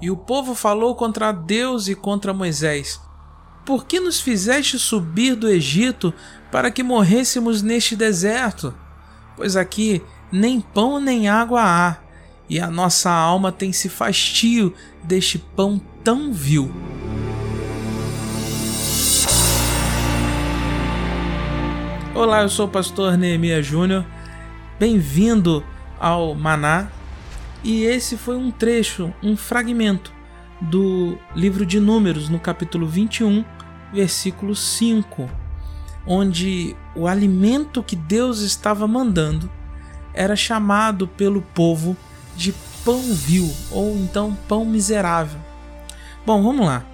E o povo falou contra Deus e contra Moisés: Por que nos fizeste subir do Egito para que morrêssemos neste deserto? Pois aqui nem pão nem água há, e a nossa alma tem se fastio deste pão tão vil. Olá, eu sou o pastor Neemias Júnior. Bem-vindo ao Maná. E esse foi um trecho, um fragmento do livro de Números, no capítulo 21, versículo 5, onde o alimento que Deus estava mandando era chamado pelo povo de pão vil ou então pão miserável. Bom, vamos lá.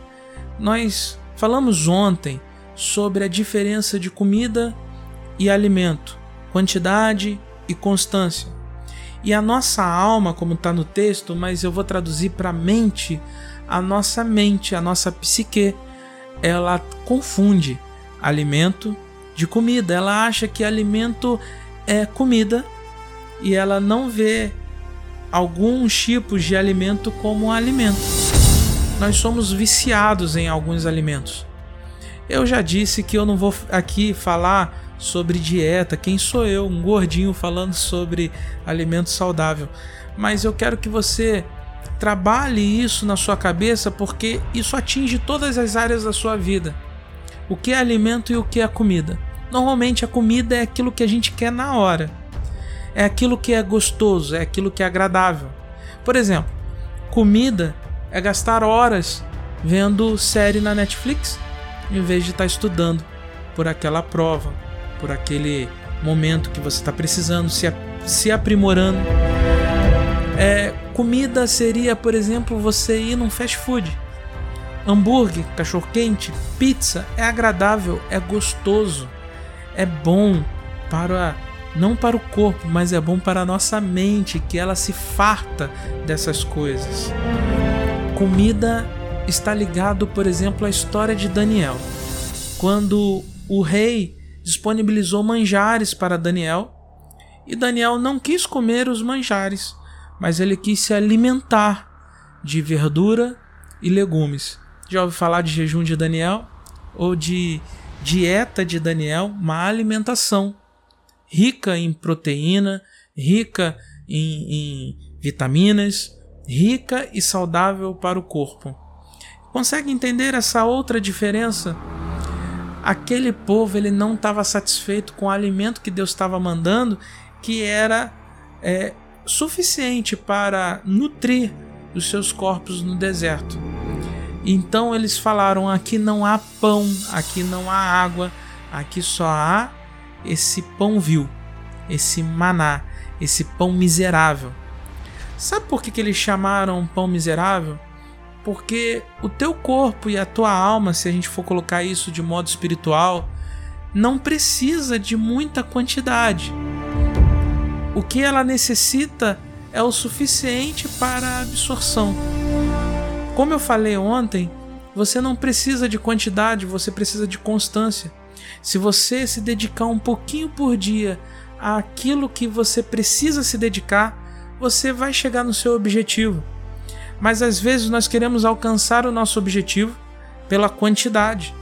Nós falamos ontem sobre a diferença de comida e alimento, quantidade e constância. E a nossa alma, como está no texto, mas eu vou traduzir para mente, a nossa mente, a nossa psique, ela confunde alimento de comida. Ela acha que alimento é comida e ela não vê alguns tipos de alimento como alimento. Nós somos viciados em alguns alimentos. Eu já disse que eu não vou aqui falar sobre dieta, quem sou eu, um gordinho falando sobre alimento saudável. Mas eu quero que você trabalhe isso na sua cabeça porque isso atinge todas as áreas da sua vida. O que é alimento e o que é comida? Normalmente a comida é aquilo que a gente quer na hora. É aquilo que é gostoso, é aquilo que é agradável. Por exemplo, comida é gastar horas vendo série na Netflix em vez de estar estudando por aquela prova, por aquele momento que você está precisando, se, se aprimorando. É, comida seria, por exemplo, você ir num fast food. Hambúrguer, cachorro quente, pizza é agradável, é gostoso, é bom para não para o corpo, mas é bom para a nossa mente, que ela se farta dessas coisas. Comida está ligado, por exemplo, à história de Daniel. Quando o rei disponibilizou manjares para Daniel, e Daniel não quis comer os manjares, mas ele quis se alimentar de verdura e legumes. Já ouviu falar de jejum de Daniel? Ou de dieta de Daniel? Uma alimentação rica em proteína, rica em, em vitaminas, rica e saudável para o corpo. Consegue entender essa outra diferença aquele povo ele não estava satisfeito com o alimento que Deus estava mandando, que era é, suficiente para nutrir os seus corpos no deserto. Então eles falaram: aqui não há pão, aqui não há água, aqui só há esse pão vil, esse maná, esse pão miserável. Sabe por que, que eles chamaram pão miserável? Porque o teu corpo e a tua alma, se a gente for colocar isso de modo espiritual, não precisa de muita quantidade. O que ela necessita é o suficiente para a absorção. Como eu falei ontem, você não precisa de quantidade, você precisa de constância. Se você se dedicar um pouquinho por dia àquilo que você precisa se dedicar, você vai chegar no seu objetivo mas às vezes nós queremos alcançar o nosso objetivo pela quantidade,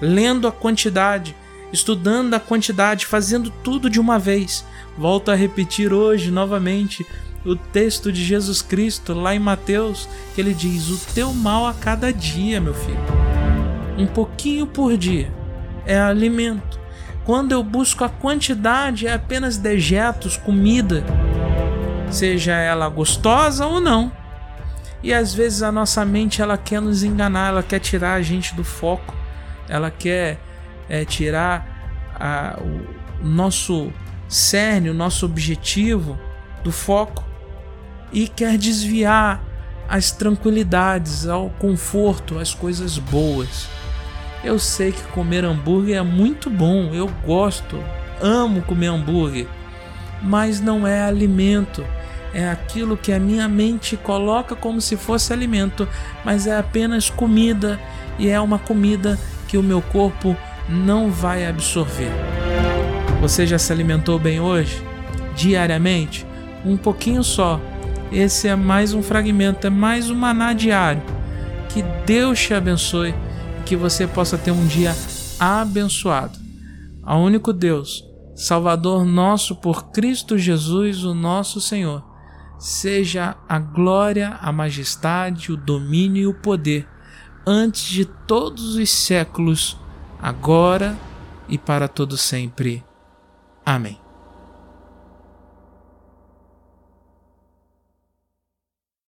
lendo a quantidade, estudando a quantidade, fazendo tudo de uma vez. Volto a repetir hoje novamente o texto de Jesus Cristo lá em Mateus, que ele diz: "O teu mal a cada dia, meu filho. Um pouquinho por dia é alimento. Quando eu busco a quantidade, é apenas dejetos, comida, seja ela gostosa ou não. E às vezes a nossa mente ela quer nos enganar, ela quer tirar a gente do foco, ela quer é, tirar a, o nosso cerne, o nosso objetivo do foco e quer desviar as tranquilidades, ao conforto, as coisas boas. Eu sei que comer hambúrguer é muito bom, eu gosto, amo comer hambúrguer, mas não é alimento é aquilo que a minha mente coloca como se fosse alimento, mas é apenas comida e é uma comida que o meu corpo não vai absorver. Você já se alimentou bem hoje? Diariamente? Um pouquinho só. esse é mais um fragmento, é mais um maná diário. Que Deus te abençoe e que você possa ter um dia abençoado. Ao único Deus, Salvador nosso por Cristo Jesus, o nosso Senhor, seja a glória, a majestade, o domínio e o poder antes de todos os séculos, agora e para todo sempre. Amém.